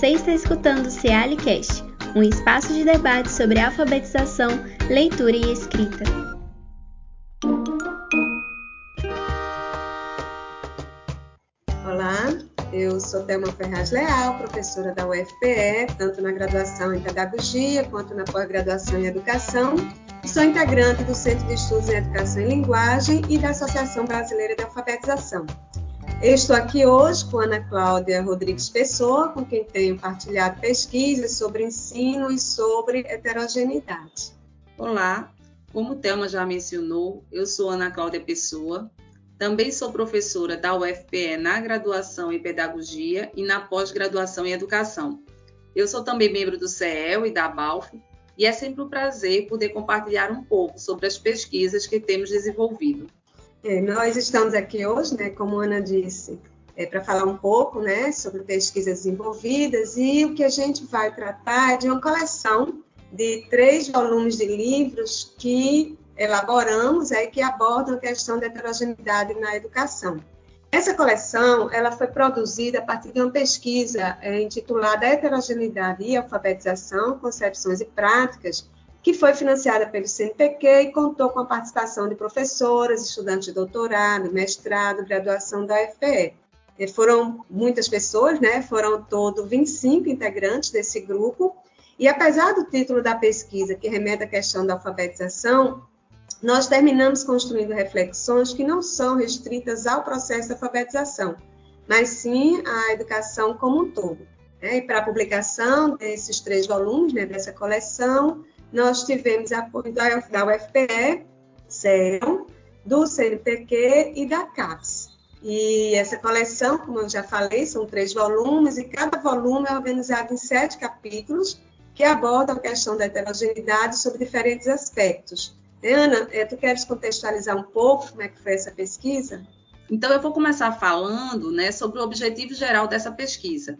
Você está escutando o Cealicast, um espaço de debate sobre alfabetização, leitura e escrita. Olá, eu sou Thelma Ferraz Leal, professora da UFPE, tanto na graduação em Pedagogia quanto na pós-graduação em Educação. Sou integrante do Centro de Estudos em Educação e Linguagem e da Associação Brasileira de Alfabetização. Estou aqui hoje com Ana Cláudia Rodrigues Pessoa, com quem tenho partilhado pesquisas sobre ensino e sobre heterogeneidade. Olá, como Thelma já mencionou, eu sou Ana Cláudia Pessoa, também sou professora da UFPE na graduação em Pedagogia e na pós-graduação em Educação. Eu sou também membro do CEL e da BALF, e é sempre um prazer poder compartilhar um pouco sobre as pesquisas que temos desenvolvido. É, nós estamos aqui hoje, né, como a Ana disse, é, para falar um pouco né, sobre pesquisas desenvolvidas e o que a gente vai tratar é de uma coleção de três volumes de livros que elaboramos aí que abordam a questão da heterogeneidade na educação. Essa coleção ela foi produzida a partir de uma pesquisa é, intitulada Heterogeneidade e Alfabetização, Concepções e Práticas, que foi financiada pelo CNPq e contou com a participação de professoras, estudantes de doutorado, mestrado, graduação da UFPE. Foram muitas pessoas, né? foram todo 25 integrantes desse grupo, e apesar do título da pesquisa, que remete à questão da alfabetização, nós terminamos construindo reflexões que não são restritas ao processo de alfabetização, mas sim à educação como um todo. Né? E para a publicação desses três volumes, né, dessa coleção, nós tivemos apoio da, da UFPE, do CNPq e da CAPES. E essa coleção, como eu já falei, são três volumes, e cada volume é organizado em sete capítulos que abordam a questão da heterogeneidade sobre diferentes aspectos, Ana, é, tu queres contextualizar um pouco como é que foi essa pesquisa? Então, eu vou começar falando né, sobre o objetivo geral dessa pesquisa,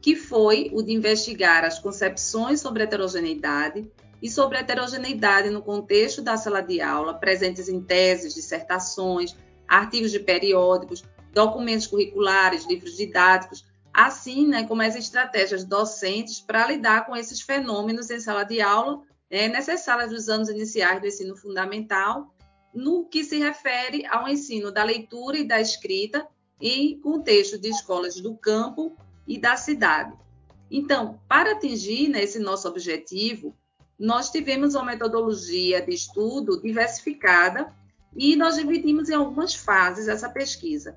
que foi o de investigar as concepções sobre heterogeneidade e sobre heterogeneidade no contexto da sala de aula, presentes em teses, dissertações, artigos de periódicos, documentos curriculares, livros didáticos, assim né, como as estratégias docentes para lidar com esses fenômenos em sala de aula é, necessárias dos anos iniciais do ensino fundamental, no que se refere ao ensino da leitura e da escrita em contexto de escolas do campo e da cidade. Então, para atingir né, esse nosso objetivo, nós tivemos uma metodologia de estudo diversificada e nós dividimos em algumas fases essa pesquisa.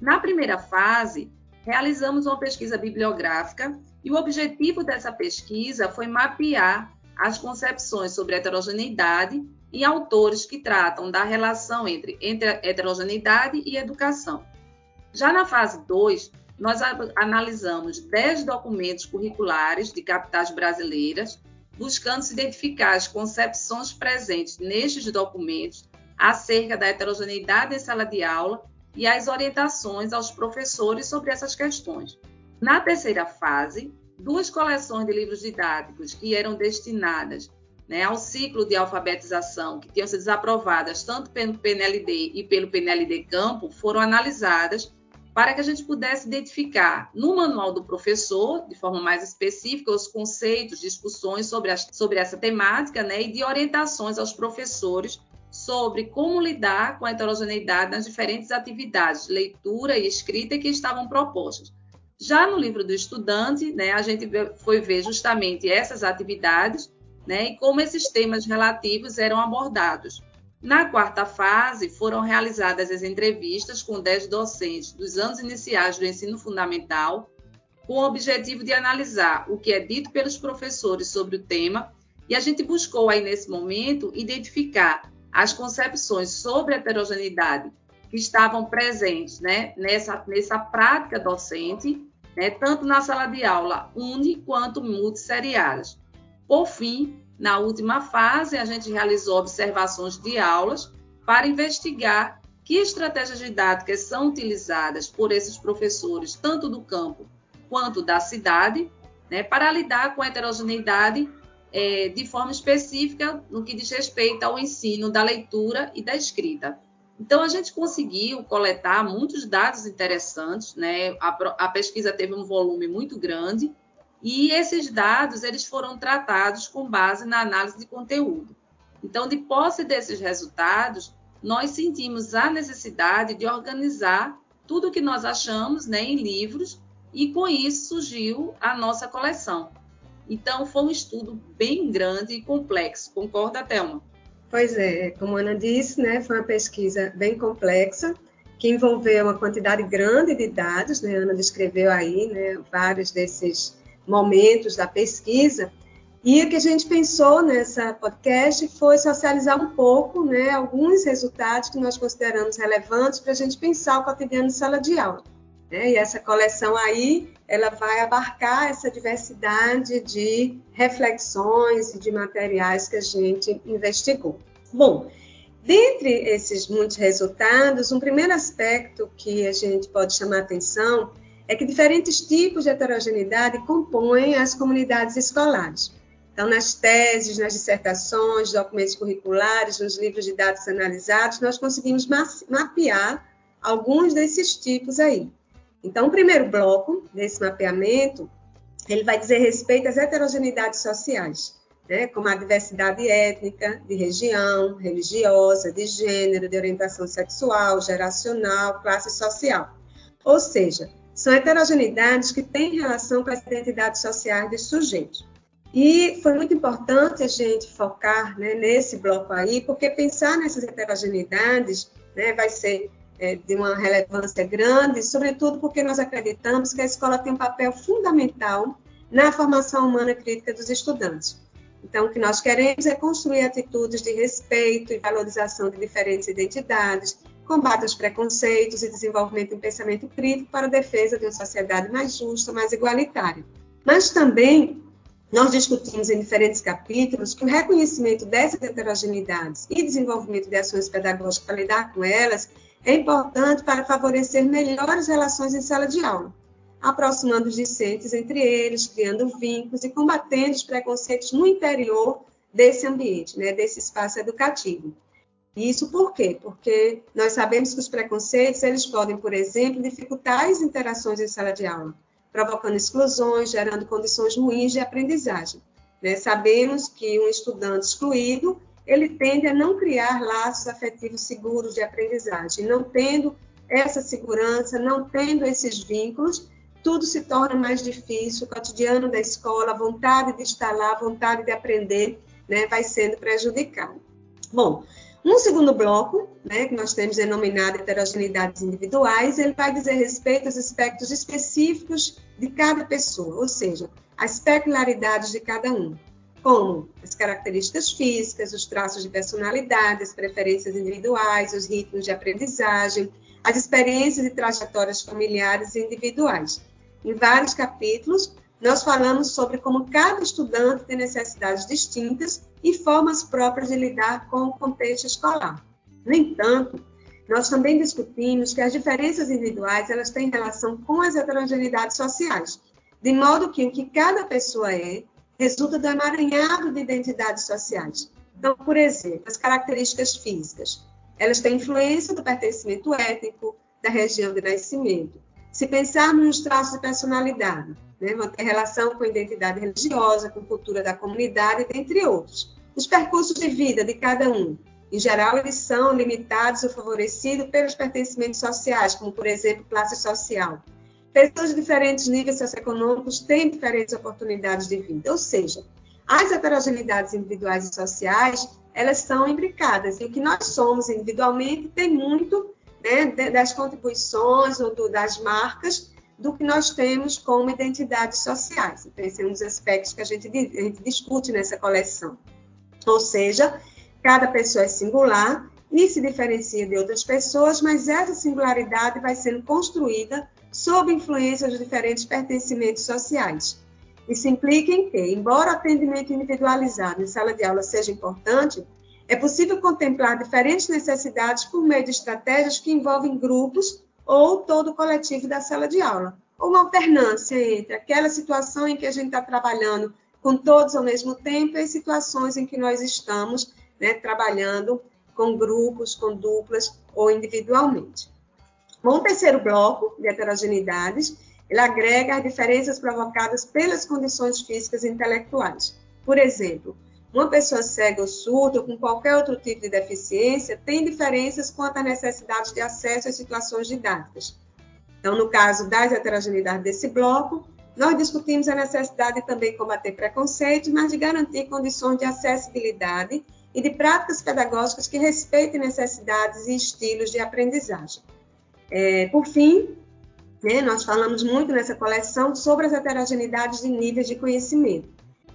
Na primeira fase, realizamos uma pesquisa bibliográfica e o objetivo dessa pesquisa foi mapear as concepções sobre heterogeneidade e autores que tratam da relação entre, entre heterogeneidade e educação. Já na fase 2, nós analisamos 10 documentos curriculares de capitais brasileiras, buscando identificar as concepções presentes nestes documentos acerca da heterogeneidade em sala de aula e as orientações aos professores sobre essas questões. Na terceira fase, duas coleções de livros didáticos que eram destinadas né, ao ciclo de alfabetização, que tinham sido desaprovadas tanto pelo PNLD e pelo PNLD Campo, foram analisadas para que a gente pudesse identificar no manual do professor, de forma mais específica, os conceitos, discussões sobre, a, sobre essa temática né, e de orientações aos professores sobre como lidar com a heterogeneidade nas diferentes atividades, leitura e escrita que estavam propostas. Já no livro do estudante, né, a gente foi ver justamente essas atividades né, e como esses temas relativos eram abordados. Na quarta fase, foram realizadas as entrevistas com 10 docentes dos anos iniciais do ensino fundamental, com o objetivo de analisar o que é dito pelos professores sobre o tema, e a gente buscou aí nesse momento identificar as concepções sobre heterogeneidade que estavam presentes né, nessa, nessa prática docente, né, tanto na sala de aula uni quanto multisseriadas. Por fim, na última fase, a gente realizou observações de aulas para investigar que estratégias didáticas são utilizadas por esses professores, tanto do campo quanto da cidade, né, para lidar com a heterogeneidade é, de forma específica no que diz respeito ao ensino da leitura e da escrita. Então, a gente conseguiu coletar muitos dados interessantes, né? A, a, pesquisa teve um volume muito grande E esses dados eles foram tratados com base na análise de conteúdo. Então, de posse desses resultados, nós sentimos a necessidade de organizar tudo o que nós achamos né, em livros e com isso surgiu a nossa coleção. Então, foi um estudo bem grande e complexo. Concorda, Thelma? Pois é, como a Ana disse, né, foi uma pesquisa bem complexa, que envolveu uma quantidade grande de dados, né, a Ana descreveu aí né, vários desses momentos da pesquisa, e o que a gente pensou nessa podcast foi socializar um pouco né, alguns resultados que nós consideramos relevantes para a gente pensar o cotidiano de sala de aula. Né? E essa coleção aí, ela vai abarcar essa diversidade de reflexões e de materiais que a gente investigou. Bom, dentre esses muitos resultados, um primeiro aspecto que a gente pode chamar atenção é que diferentes tipos de heterogeneidade compõem as comunidades escolares. Então, nas teses, nas dissertações, documentos curriculares, nos livros de dados analisados, nós conseguimos mapear alguns desses tipos aí. Então, o primeiro bloco desse mapeamento, ele vai dizer respeito às heterogeneidades sociais, né, como a diversidade étnica, de região, religiosa, de gênero, de orientação sexual, geracional, classe social. Ou seja, são heterogeneidades que têm relação com as identidades sociais dos sujeitos. E foi muito importante a gente focar né, nesse bloco aí, porque pensar nessas heterogeneidades né, vai ser é, de uma relevância grande, sobretudo porque nós acreditamos que a escola tem um papel fundamental na formação humana crítica dos estudantes. Então, o que nós queremos é construir atitudes de respeito e valorização de diferentes identidades, combate aos preconceitos e desenvolvimento de um pensamento crítico para a defesa de uma sociedade mais justa, mais igualitária. Mas também nós discutimos em diferentes capítulos que o reconhecimento dessas heterogeneidades e desenvolvimento de ações pedagógicas para lidar com elas é importante para favorecer melhores relações em sala de aula, aproximando os discentes entre eles, criando vínculos e combatendo os preconceitos no interior desse ambiente, né, desse espaço educativo. Isso por quê? Porque nós sabemos que os preconceitos eles podem, por exemplo, dificultar as interações em sala de aula provocando exclusões, gerando condições ruins de aprendizagem. Né? Sabemos que um estudante excluído, ele tende a não criar laços afetivos seguros de aprendizagem. Não tendo essa segurança, não tendo esses vínculos, tudo se torna mais difícil, o cotidiano da escola, a vontade de estar lá, a vontade de aprender, né, vai sendo prejudicado. Bom, um segundo bloco, né, que nós temos denominado heterogeneidades individuais, ele vai dizer respeito aos aspectos específicos de cada pessoa, ou seja, as peculiaridades de cada um, como as características físicas, os traços de personalidade, as preferências individuais, os ritmos de aprendizagem, as experiências e trajetórias familiares e individuais. Em vários capítulos, nós falamos sobre como cada estudante tem necessidades distintas e formas próprias de lidar com o contexto escolar. No entanto, nós também discutimos que as diferenças individuais elas têm relação com as heterogeneidades sociais, de modo que o que cada pessoa é resulta do emaranhado de identidades sociais. Então, por exemplo, as características físicas, elas têm influência do pertencimento étnico, da região de nascimento. Se pensarmos nos traços de personalidade, né, manter relação com identidade religiosa, com cultura da comunidade, dentre outros. Os percursos de vida de cada um, em geral, eles são limitados ou favorecidos pelos pertencimentos sociais, como, por exemplo, classe social. Pessoas de diferentes níveis socioeconômicos têm diferentes oportunidades de vida, ou seja, as heterogeneidades individuais e sociais, elas são imbricadas, e o que nós somos individualmente tem muito né, das contribuições ou do, das marcas do que nós temos como identidades sociais. Então, esse é um dos aspectos que a gente, a gente discute nessa coleção. Ou seja, cada pessoa é singular e se diferencia de outras pessoas, mas essa singularidade vai sendo construída sob influência dos diferentes pertencimentos sociais. Isso implica em que, embora o atendimento individualizado em sala de aula seja importante, é possível contemplar diferentes necessidades por meio de estratégias que envolvem grupos ou todo o coletivo da sala de aula. Uma alternância entre aquela situação em que a gente está trabalhando com todos ao mesmo tempo e situações em que nós estamos né, trabalhando com grupos, com duplas ou individualmente. Bom, o terceiro bloco de heterogeneidades, ele agrega as diferenças provocadas pelas condições físicas e intelectuais. Por exemplo, uma pessoa cega ou surda ou com qualquer outro tipo de deficiência tem diferenças quanto à necessidade de acesso às situações didáticas. Então, no caso das heterogeneidades desse bloco, nós discutimos a necessidade de também combater preconceitos, mas de garantir condições de acessibilidade e de práticas pedagógicas que respeitem necessidades e estilos de aprendizagem. É, por fim, né, nós falamos muito nessa coleção sobre as heterogeneidades de níveis de conhecimento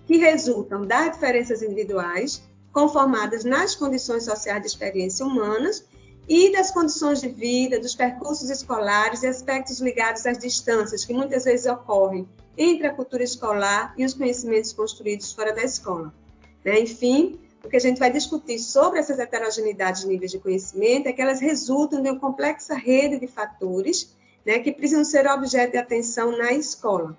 que resultam das diferenças individuais, conformadas nas condições sociais de experiência humanas e das condições de vida, dos percursos escolares e aspectos ligados às distâncias que muitas vezes ocorrem entre a cultura escolar e os conhecimentos construídos fora da escola. Né? Enfim, o que a gente vai discutir sobre essas heterogeneidades de níveis de conhecimento é que elas resultam de uma complexa rede de fatores né, que precisam ser objeto de atenção na escola.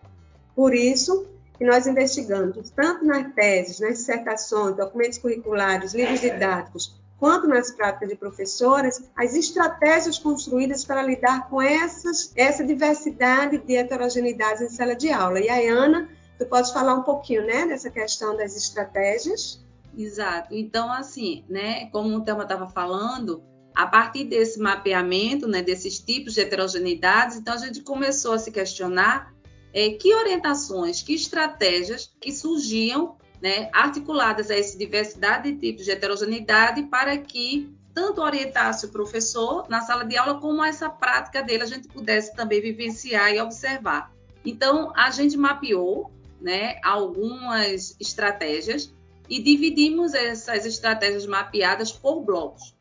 Por isso, que nós investigamos, tanto nas teses, nas dissertações, documentos curriculares, livros didáticos, quanto nas práticas de professoras, as estratégias construídas para lidar com essas, essa diversidade de heterogeneidades em sala de aula. E a Ana, tu pode falar um pouquinho, né, dessa questão das estratégias? Exato. Então, assim, né, como o Thelma estava falando, a partir desse mapeamento, né, desses tipos de heterogeneidades, então a gente começou a se questionar é, que orientações, que estratégias que surgiam né, articuladas a essa diversidade de tipos de heterogeneidade para que tanto orientasse o professor na sala de aula como essa prática dele a gente pudesse também vivenciar e observar. Então a gente mapeou, né, algumas estratégias e dividimos essas estratégias mapeadas por blocos.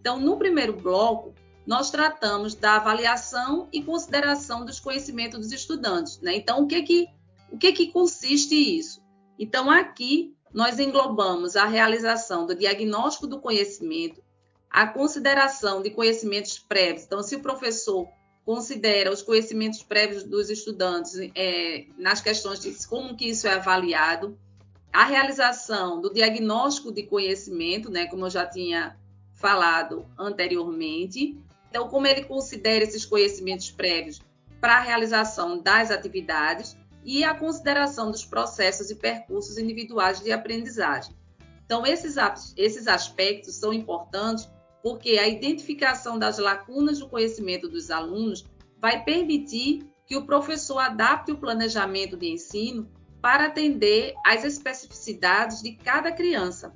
Então no primeiro bloco nós tratamos da avaliação e consideração dos conhecimentos dos estudantes. Né? Então, o que que, o que que consiste isso? Então, aqui nós englobamos a realização do diagnóstico do conhecimento, a consideração de conhecimentos prévios. Então, se o professor considera os conhecimentos prévios dos estudantes é, nas questões de como que isso é avaliado, a realização do diagnóstico de conhecimento, né, como eu já tinha falado anteriormente, então, como ele considera esses conhecimentos prévios para a realização das atividades e a consideração dos processos e percursos individuais de aprendizagem. Então, esses, esses aspectos são importantes porque a identificação das lacunas do conhecimento dos alunos vai permitir que o professor adapte o planejamento de ensino para atender às especificidades de cada criança,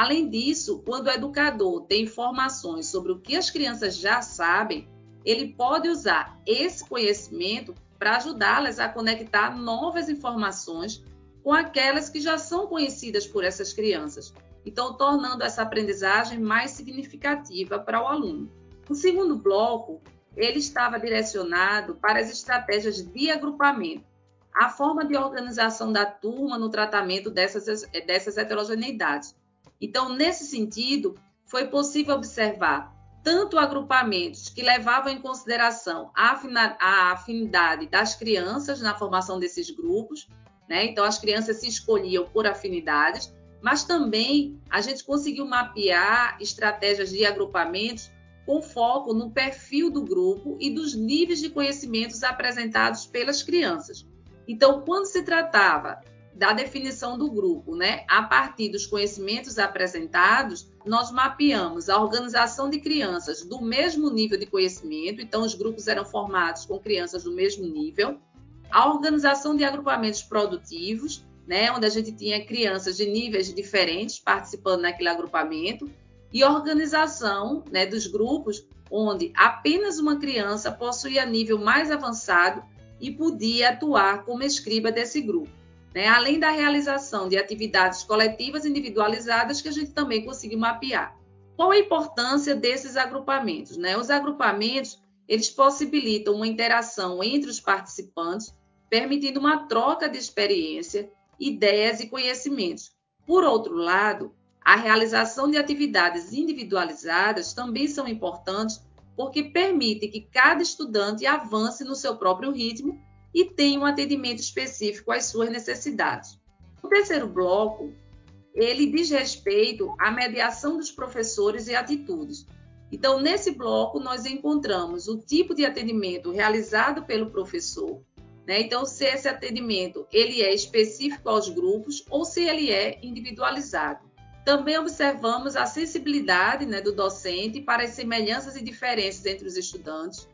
Além disso, quando o educador tem informações sobre o que as crianças já sabem, ele pode usar esse conhecimento para ajudá-las a conectar novas informações com aquelas que já são conhecidas por essas crianças, então tornando essa aprendizagem mais significativa para o aluno. O segundo bloco, ele estava direcionado para as estratégias de agrupamento, a forma de organização da turma no tratamento dessas, dessas heterogeneidades. Então, nesse sentido, foi possível observar tanto agrupamentos que levavam em consideração a afinidade das crianças na formação desses grupos, né? Então, as crianças se escolhiam por afinidades, mas também a gente conseguiu mapear estratégias de agrupamentos com foco no perfil do grupo e dos níveis de conhecimentos apresentados pelas crianças. Então, quando se tratava da definição do grupo, né? A partir dos conhecimentos apresentados, nós mapeamos a organização de crianças do mesmo nível de conhecimento, então os grupos eram formados com crianças do mesmo nível, a organização de agrupamentos produtivos, né, onde a gente tinha crianças de níveis diferentes participando naquele agrupamento, e organização né, dos grupos, onde apenas uma criança possuía nível mais avançado e podia atuar como escriba desse grupo né? além da realização de atividades coletivas individualizadas que a gente também conseguiu mapear. Qual a importância desses agrupamentos? Né? Os agrupamentos eles possibilitam uma interação entre os participantes, permitindo uma troca de experiência, ideias e conhecimentos. Por outro lado, a realização de atividades individualizadas também são importantes porque permite que cada estudante avance no seu próprio ritmo e tem um atendimento específico às suas necessidades. O terceiro bloco, ele diz respeito à mediação dos professores e atitudes. Então, nesse bloco, nós encontramos o tipo de atendimento realizado pelo professor, Né? Então, se esse atendimento ele é específico aos grupos ou se ele é individualizado. Também observamos a sensibilidade né, do docente para as semelhanças e diferenças entre os estudantes,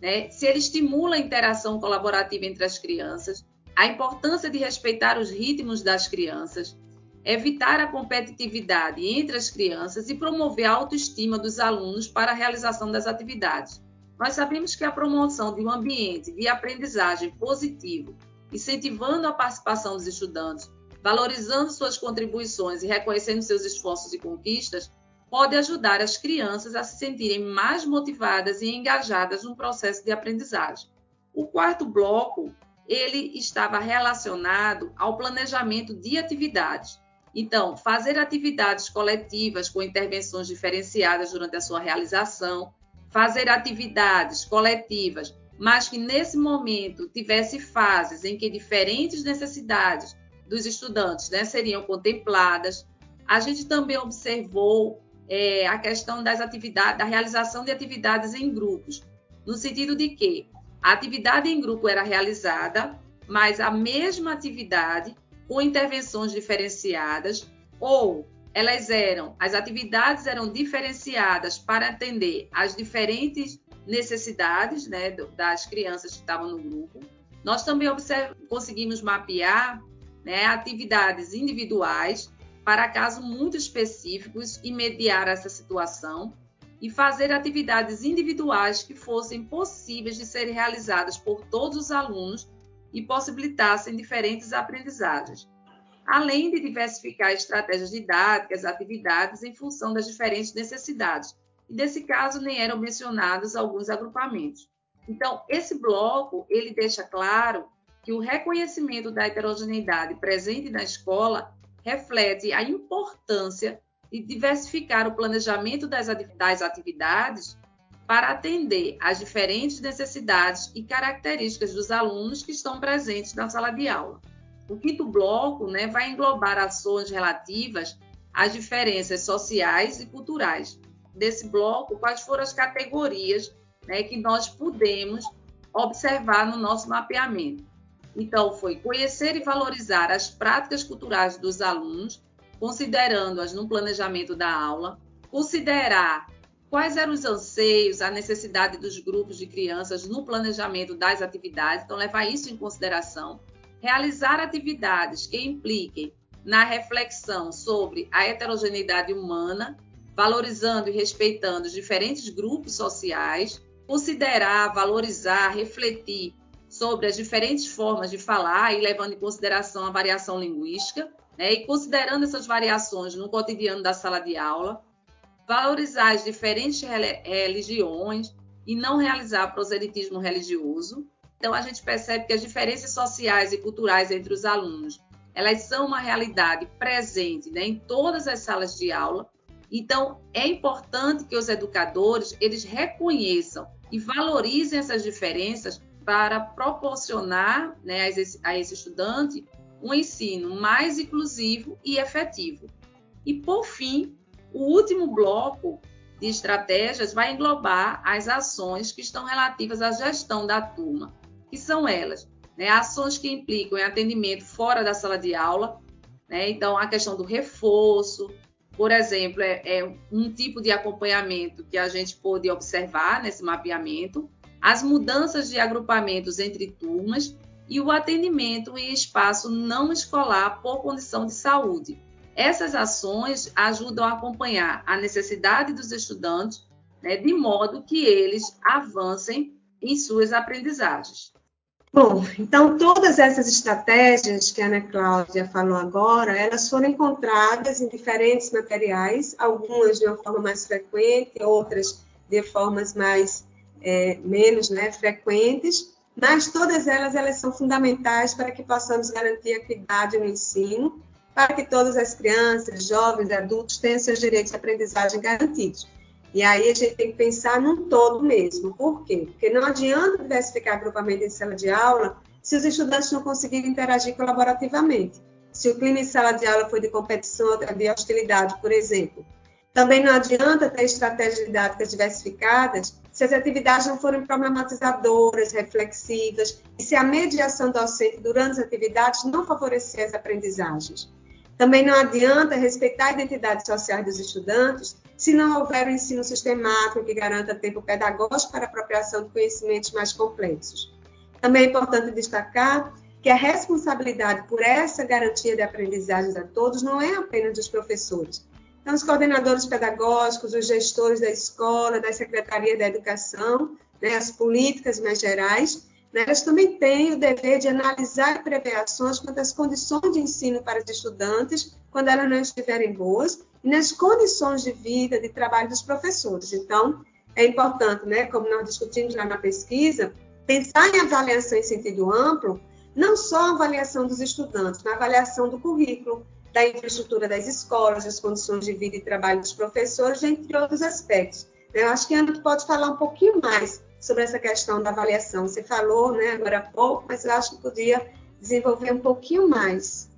né? se ele estimula a interação colaborativa entre as crianças, a importância de respeitar os ritmos das crianças, evitar a competitividade entre as crianças e promover a autoestima dos alunos para a realização das atividades. Nós sabemos que a promoção de um ambiente de aprendizagem positivo, incentivando a participação dos estudantes, valorizando suas contribuições e reconhecendo seus esforços e conquistas, pode ajudar as crianças a se sentirem mais motivadas e engajadas no processo de aprendizagem. O quarto bloco, ele estava relacionado ao planejamento de atividades. Então, fazer atividades coletivas com intervenções diferenciadas durante a sua realização, fazer atividades coletivas, mas que nesse momento tivesse fases em que diferentes necessidades dos estudantes né, seriam contempladas. A gente também observou é, a questão das atividades, da realização de atividades em grupos, no sentido de que a atividade em grupo era realizada, mas a mesma atividade com intervenções diferenciadas ou elas eram, as atividades eram diferenciadas para atender às diferentes necessidades né, das crianças que estavam no grupo. Nós também conseguimos mapear né, atividades individuais para casos muito específicos e mediar essa situação e fazer atividades individuais que fossem possíveis de serem realizadas por todos os alunos e possibilitassem diferentes aprendizagens, além de diversificar estratégias didáticas, atividades em função das diferentes necessidades. E nesse caso nem eram mencionados alguns agrupamentos. Então, esse bloco, ele deixa claro que o reconhecimento da heterogeneidade presente na escola reflete a importância de diversificar o planejamento das atividades para atender às diferentes necessidades e características dos alunos que estão presentes na sala de aula. O quinto bloco né, vai englobar ações relativas às diferenças sociais e culturais. Desse bloco, quais foram as categorias né, que nós pudemos observar no nosso mapeamento? Então, foi conhecer e valorizar as práticas culturais dos alunos, considerando-as no planejamento da aula, considerar quais eram os anseios, a necessidade dos grupos de crianças no planejamento das atividades, então levar isso em consideração, realizar atividades que impliquem na reflexão sobre a heterogeneidade humana, valorizando e respeitando os diferentes grupos sociais, considerar, valorizar, refletir sobre as diferentes formas de falar e levando em consideração a variação linguística, né, e considerando essas variações no cotidiano da sala de aula, valorizar as diferentes religiões e não realizar proselitismo religioso. Então, a gente percebe que as diferenças sociais e culturais entre os alunos, elas são uma realidade presente né, em todas as salas de aula. Então, é importante que os educadores eles reconheçam e valorizem essas diferenças para proporcionar né, a, esse, a esse estudante um ensino mais inclusivo e efetivo. E, por fim, o último bloco de estratégias vai englobar as ações que estão relativas à gestão da turma, que são elas, né, ações que implicam em atendimento fora da sala de aula, né, então a questão do reforço, por exemplo, é, é um tipo de acompanhamento que a gente pôde observar nesse mapeamento, as mudanças de agrupamentos entre turmas e o atendimento em espaço não escolar por condição de saúde. Essas ações ajudam a acompanhar a necessidade dos estudantes, né, de modo que eles avancem em suas aprendizagens. Bom, então todas essas estratégias que a Ana Cláudia falou agora, elas foram encontradas em diferentes materiais, algumas de uma forma mais frequente, outras de formas mais é, menos né, frequentes, mas todas elas, elas são fundamentais para que possamos garantir a equidade no ensino, para que todas as crianças, jovens, adultos tenham seus direitos de aprendizagem garantidos. E aí a gente tem que pensar num todo mesmo. Por quê? Porque não adianta diversificar agrupamento em sala de aula se os estudantes não conseguirem interagir colaborativamente. Se o clima em sala de aula foi de competição, de hostilidade, por exemplo. Também não adianta ter estratégias didáticas diversificadas se as atividades não forem problematizadoras, reflexivas, e se a mediação docente durante as atividades não favorecer as aprendizagens. Também não adianta respeitar a identidade social dos estudantes se não houver um ensino sistemático que garanta tempo pedagógico para a apropriação de conhecimentos mais complexos. Também é importante destacar que a responsabilidade por essa garantia de aprendizagens a todos não é apenas dos professores, então, os coordenadores pedagógicos, os gestores da escola, da Secretaria da Educação, né, as políticas mais gerais, né, elas também têm o dever de analisar e prever ações quanto às condições de ensino para os estudantes, quando elas não estiverem boas, e nas condições de vida, de trabalho dos professores. Então, é importante, né, como nós discutimos lá na pesquisa, pensar em avaliação em sentido amplo, não só a avaliação dos estudantes, mas a avaliação do currículo, da infraestrutura das escolas, das condições de vida e trabalho dos professores, entre outros aspectos. Eu acho que a Ana pode falar um pouquinho mais sobre essa questão da avaliação. Você falou né, agora há pouco, mas eu acho que podia desenvolver um pouquinho mais.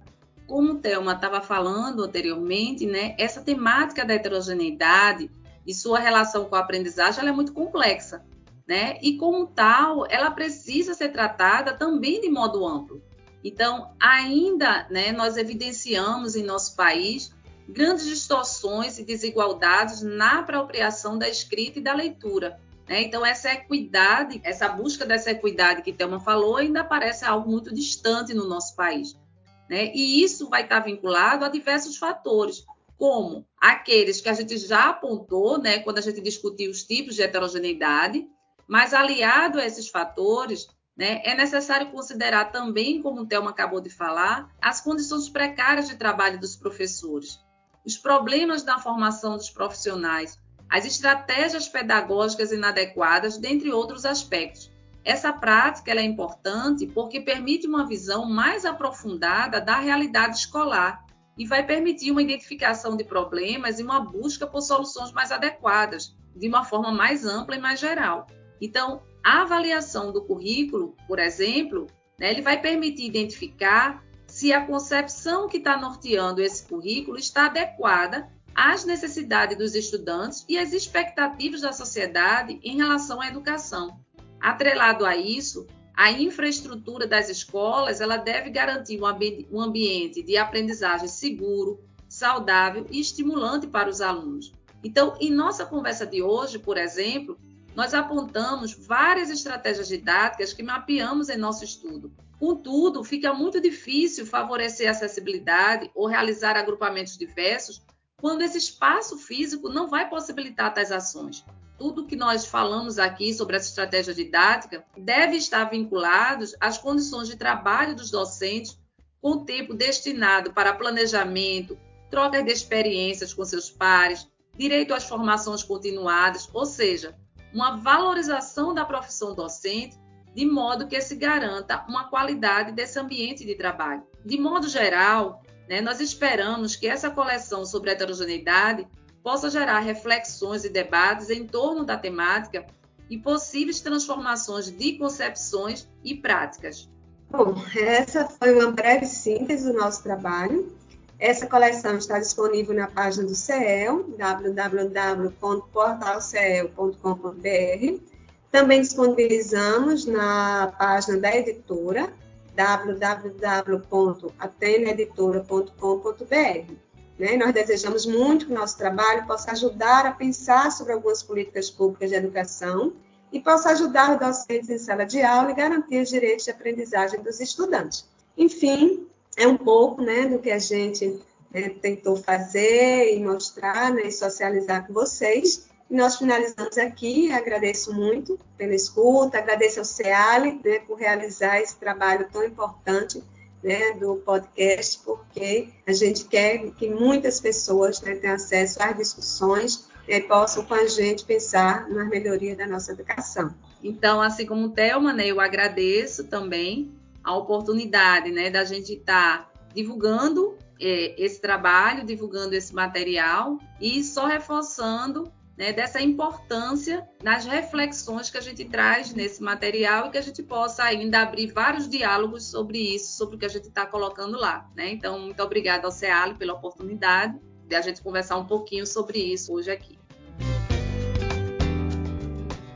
Como o Thelma estava falando anteriormente, né, essa temática da heterogeneidade e sua relação com a aprendizagem é muito complexa. Né? E, como tal, ela precisa ser tratada também de modo amplo. Então, ainda né, nós evidenciamos em nosso país grandes distorções e desigualdades na apropriação da escrita e da leitura. Né? Então, essa equidade, essa busca dessa equidade que Thelma falou, ainda parece algo muito distante no nosso país. Né? E isso vai estar vinculado a diversos fatores, como aqueles que a gente já apontou né, quando a gente discutiu os tipos de heterogeneidade, mas aliado a esses fatores, né? É necessário considerar também, como o Thelma acabou de falar, as condições precárias de trabalho dos professores, os problemas na formação dos profissionais, as estratégias pedagógicas inadequadas, dentre outros aspectos. Essa prática é importante porque permite uma visão mais aprofundada da realidade escolar e vai permitir uma identificação de problemas e uma busca por soluções mais adequadas, de uma forma mais ampla e mais geral. Então, a avaliação do currículo, por exemplo, né, ele vai permitir identificar se a concepção que está norteando esse currículo está adequada às necessidades dos estudantes e às expectativas da sociedade em relação à educação. Atrelado a isso, a infraestrutura das escolas ela deve garantir um ambiente de aprendizagem seguro, saudável e estimulante para os alunos. Então, em nossa conversa de hoje, por exemplo, nós apontamos várias estratégias didáticas que mapeamos em nosso estudo. Contudo, fica muito difícil favorecer a acessibilidade ou realizar agrupamentos diversos quando esse espaço físico não vai possibilitar tais ações. Tudo que nós falamos aqui sobre essa estratégia didática deve estar vinculado às condições de trabalho dos docentes, com tempo destinado para planejamento, troca de experiências com seus pares, direito às formações continuadas, ou seja, uma valorização da profissão docente, de modo que se garanta uma qualidade desse ambiente de trabalho. De modo geral, né, nós esperamos que essa coleção sobre heterogeneidade possa gerar reflexões e debates em torno da temática e possíveis transformações de concepções e práticas. Bom, essa foi uma breve síntese do nosso trabalho. Essa coleção está disponível na página do CEL, www.portalcel.com.br. Também disponibilizamos na página da editora, www.ateneeditora.com.br. Né? Nós desejamos muito que o nosso trabalho possa ajudar a pensar sobre algumas políticas públicas de educação e possa ajudar os docentes em sala de aula e garantir os direitos de aprendizagem dos estudantes. Enfim, é um pouco né, do que a gente né, tentou fazer e mostrar né, e socializar com vocês. E nós finalizamos aqui. Agradeço muito pela escuta, agradeço ao CEALI né, por realizar esse trabalho tão importante né, do podcast, porque a gente quer que muitas pessoas né, tenham acesso às discussões e possam com a gente pensar na melhoria da nossa educação. Então, assim como o Thelma, né, eu agradeço também a oportunidade né, da gente estar tá divulgando é, esse trabalho, divulgando esse material e só reforçando né, dessa importância nas reflexões que a gente traz nesse material e que a gente possa ainda abrir vários diálogos sobre isso, sobre o que a gente está colocando lá. Né? Então, muito obrigada ao CEAL pela oportunidade de a gente conversar um pouquinho sobre isso hoje aqui.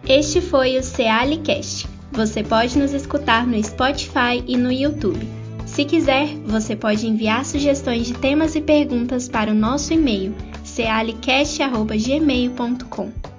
Este foi o Cealicast. Você pode nos escutar no Spotify e no YouTube. Se quiser, você pode enviar sugestões de temas e perguntas para o nosso e-mail cealicast.gmail.com.